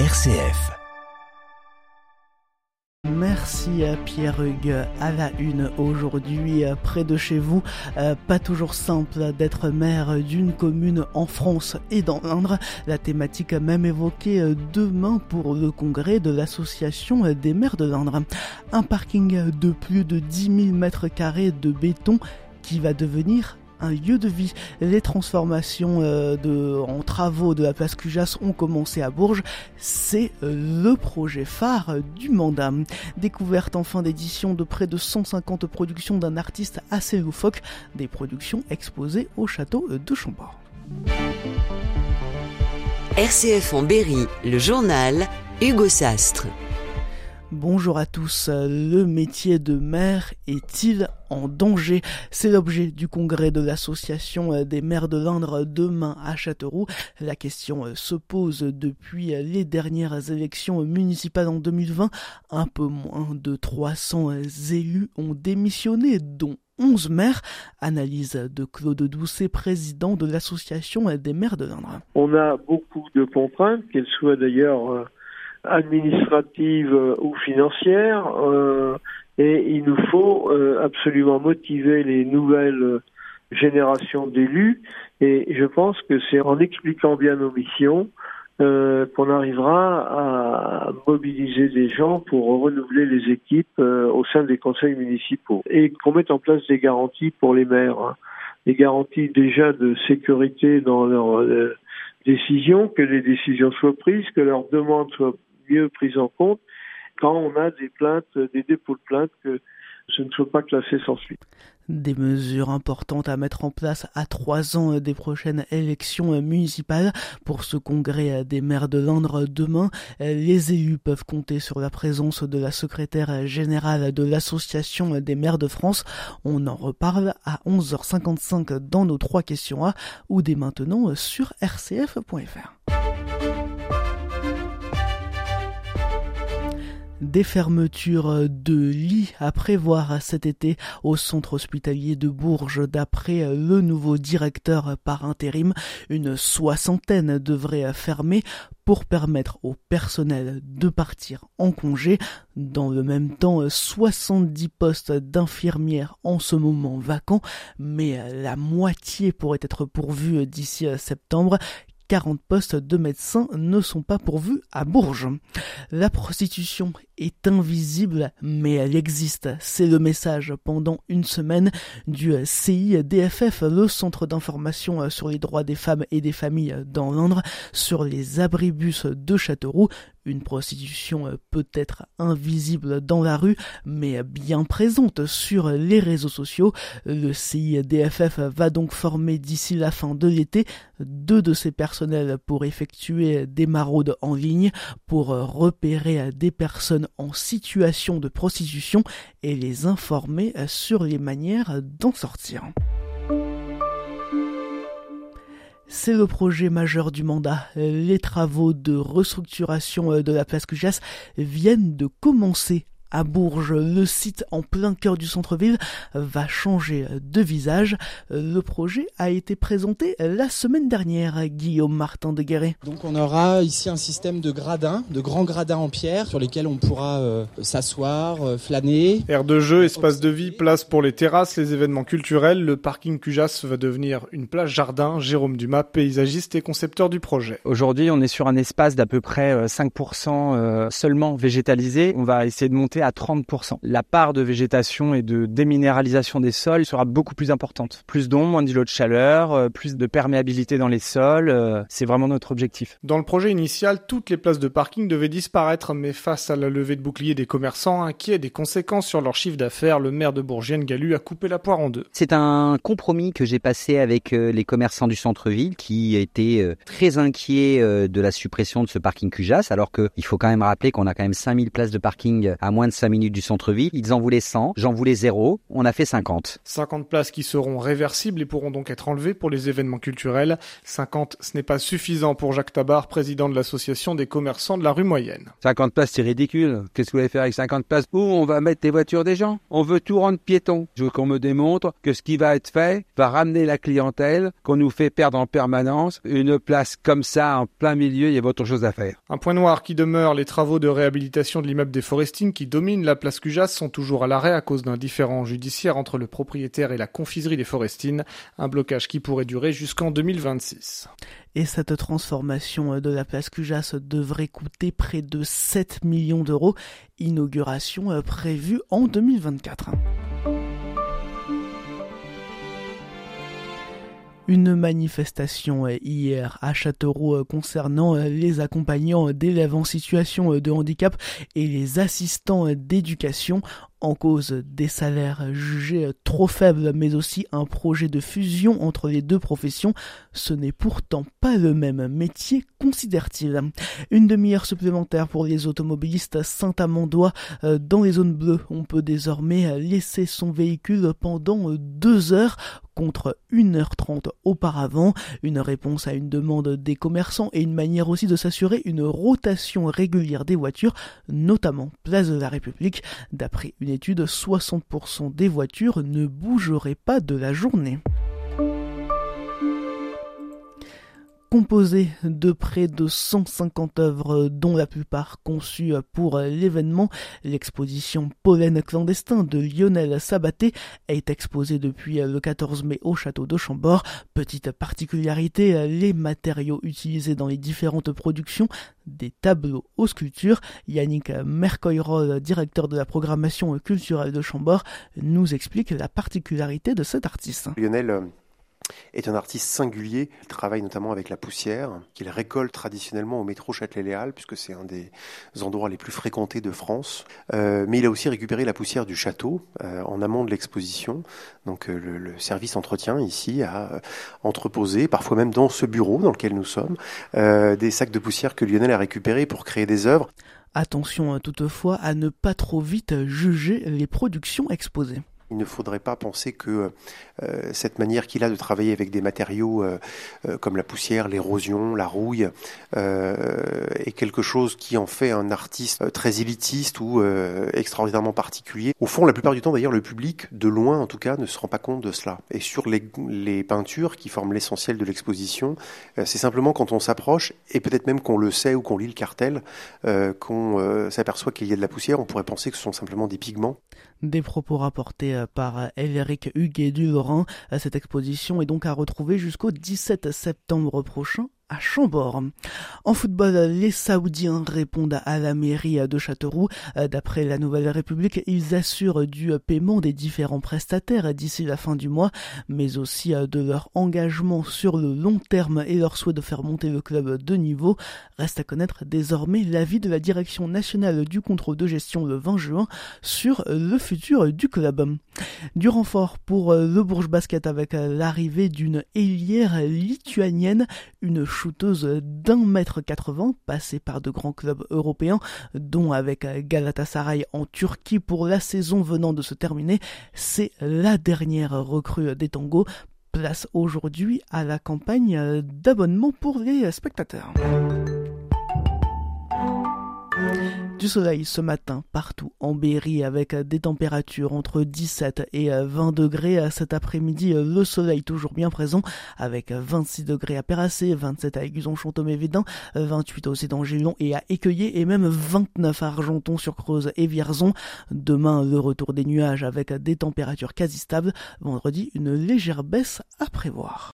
RCF. Merci Pierre Hugues à la une aujourd'hui euh, près de chez vous. Euh, pas toujours simple d'être maire d'une commune en France et dans l'Indre. La thématique même évoquée euh, demain pour le congrès de l'association des maires de l'Indre. Un parking de plus de 10 000 mètres carrés de béton qui va devenir un lieu de vie. Les transformations euh, de, en travaux de la place Cujas ont commencé à Bourges. C'est euh, le projet phare du mandat. Découverte en fin d'édition de près de 150 productions d'un artiste assez loufoque, des productions exposées au château de Chambord. RCF en Berry, le journal Hugo Sastre. Bonjour à tous. Le métier de maire est-il en danger? C'est l'objet du congrès de l'association des maires de l'Indre demain à Châteauroux. La question se pose depuis les dernières élections municipales en 2020. Un peu moins de 300 élus ont démissionné, dont 11 maires. Analyse de Claude Doucet, président de l'association des maires de l'Indre. On a beaucoup de contraintes, qu'elles soient d'ailleurs euh, administrative euh, ou financière, euh, et il nous faut euh, absolument motiver les nouvelles générations d'élus, et je pense que c'est en expliquant bien nos missions qu'on arrivera à mobiliser des gens pour renouveler les équipes au sein des conseils municipaux et qu'on mette en place des garanties pour les maires, hein. des garanties déjà de sécurité dans leurs décisions, que les décisions soient prises, que leurs demandes soient mieux prise en compte quand on a des plaintes, des dépôts de plaintes que ce ne soit pas classé sans suite. Des mesures importantes à mettre en place à trois ans des prochaines élections municipales. Pour ce congrès des maires de Landre demain, les élus peuvent compter sur la présence de la secrétaire générale de l'Association des maires de France. On en reparle à 11h55 dans nos trois questions A ou dès maintenant sur rcf.fr. Des fermetures de lits à prévoir cet été au centre hospitalier de Bourges. D'après le nouveau directeur par intérim, une soixantaine devrait fermer pour permettre au personnel de partir en congé. Dans le même temps, 70 postes d'infirmières en ce moment vacants, mais la moitié pourrait être pourvue d'ici septembre. 40 postes de médecins ne sont pas pourvus à Bourges. La prostitution est invisible, mais elle existe. C'est le message pendant une semaine du CIDFF, le Centre d'information sur les droits des femmes et des familles dans l'Indre, sur les abribus de Châteauroux. Une prostitution peut-être invisible dans la rue, mais bien présente sur les réseaux sociaux. Le CIDFF va donc former d'ici la fin de l'été deux de ses personnels pour effectuer des maraudes en ligne, pour repérer des personnes en situation de prostitution et les informer sur les manières d'en sortir. C'est le projet majeur du mandat. Les travaux de restructuration de la place Cujas viennent de commencer à Bourges. Le site en plein cœur du centre-ville va changer de visage. Le projet a été présenté la semaine dernière, Guillaume Martin de Guéret. Donc on aura ici un système de gradins, de grands gradins en pierre sur lesquels on pourra euh, s'asseoir, euh, flâner. Aire de jeu, espace de vie, place pour les terrasses, les événements culturels. Le parking Cujas va devenir une plage jardin. Jérôme Dumas, paysagiste et concepteur du projet. Aujourd'hui, on est sur un espace d'à peu près 5% euh, seulement végétalisé. On va essayer de monter à 30%. La part de végétation et de déminéralisation des sols sera beaucoup plus importante. Plus d'ombre, moins d'îlots de chaleur, euh, plus de perméabilité dans les sols, euh, c'est vraiment notre objectif. Dans le projet initial, toutes les places de parking devaient disparaître, mais face à la levée de boucliers des commerçants inquiets des conséquences sur leur chiffre d'affaires, le maire de Bourgienne Galu a coupé la poire en deux. C'est un compromis que j'ai passé avec euh, les commerçants du centre-ville qui étaient très inquiets de la suppression de ce parking Cujas, alors qu'il faut quand même rappeler qu'on a quand même 5000 places de parking à moins moins de 5 minutes du centre-ville. Ils en voulaient 100, j'en voulais 0, on a fait 50. 50 places qui seront réversibles et pourront donc être enlevées pour les événements culturels. 50, ce n'est pas suffisant pour Jacques Tabar, président de l'association des commerçants de la rue moyenne. 50 places, c'est ridicule. Qu'est-ce que vous voulez faire avec 50 places? Où on va mettre les voitures des gens? On veut tout rendre piéton. Je veux qu'on me démontre que ce qui va être fait va ramener la clientèle, qu'on nous fait perdre en permanence. Une place comme ça, en plein milieu, il y a autre chose à faire. Un point noir qui demeure, les travaux de réhabilitation de l'immeuble des Forestines qui domine la place Cujas sont toujours à l'arrêt à cause d'un différend judiciaire entre le propriétaire et la confiserie des Forestines, un blocage qui pourrait durer jusqu'en 2026. Et cette transformation de la place Cujas devrait coûter près de 7 millions d'euros, inauguration prévue en 2024. Une manifestation hier à Châteauroux concernant les accompagnants d'élèves en situation de handicap et les assistants d'éducation en cause des salaires jugés trop faibles, mais aussi un projet de fusion entre les deux professions. Ce n'est pourtant pas le même métier, considère-t-il. Une demi-heure supplémentaire pour les automobilistes saint-amandois dans les zones bleues. On peut désormais laisser son véhicule pendant deux heures contre 1h30 auparavant, une réponse à une demande des commerçants et une manière aussi de s'assurer une rotation régulière des voitures, notamment place de la République. D'après une étude, 60% des voitures ne bougeraient pas de la journée. Composé de près de 150 œuvres dont la plupart conçues pour l'événement. L'exposition Pollen clandestin de Lionel Sabaté est exposée depuis le 14 mai au château de Chambord. Petite particularité, les matériaux utilisés dans les différentes productions des tableaux aux sculptures. Yannick Mercoyrol, directeur de la programmation culturelle de Chambord, nous explique la particularité de cet artiste. Lionel est un artiste singulier. Il travaille notamment avec la poussière, qu'il récolte traditionnellement au métro Châtelet-Léal, puisque c'est un des endroits les plus fréquentés de France. Euh, mais il a aussi récupéré la poussière du château euh, en amont de l'exposition. Donc euh, le, le, service entretien ici a entreposé, parfois même dans ce bureau dans lequel nous sommes, des sacs de poussière que Lionel a récupérés pour créer des œuvres. Attention toutefois à ne pas trop vite juger les productions exposées. Il ne faudrait pas penser que euh, cette manière qu'il a de travailler avec des matériaux euh, euh, comme la poussière, l'érosion, la rouille, est quelque chose qui en fait un artiste très élitiste ou extraordinairement particulier. Au fond, la plupart du temps, d'ailleurs, le public, de loin en tout cas, ne se rend pas compte de cela. Et sur les, les peintures qui forment l'essentiel de l'exposition, c'est simplement quand on s'approche, et peut-être même qu'on le sait ou qu'on lit le cartel, qu'on s'aperçoit qu'il y a de la poussière, on pourrait penser que ce sont simplement des pigments. Des propos rapportés par Elric Huguet du Laurent. Cette exposition est donc à retrouver jusqu'au 17 septembre prochain Chambord. En football, les Saoudiens répondent à la mairie de Châteauroux. D'après la Nouvelle République, ils assurent du paiement des différents prestataires d'ici la fin du mois, mais aussi de leur engagement sur le long terme et leur souhait de faire monter le club de niveau. Reste à connaître désormais l'avis de la direction nationale du contrôle de gestion le 20 juin sur le futur du club. Du renfort pour le Bourges Basket avec l'arrivée d'une ailière lituanienne, une d'un mètre 80, passée par de grands clubs européens, dont avec Galatasaray en Turquie pour la saison venant de se terminer. C'est la dernière recrue des tangos. Place aujourd'hui à la campagne d'abonnement pour les spectateurs. Du soleil ce matin partout en Berry avec des températures entre 17 et 20 degrés. Cet après-midi, le soleil toujours bien présent avec 26 degrés à Perracé, 27 à Aiguison-Chantôme-et-Védin, 28 aussi dans Gélon et à Écueillé et même 29 à Argenton sur Creuse et Vierzon. Demain, le retour des nuages avec des températures quasi stables. Vendredi, une légère baisse à prévoir.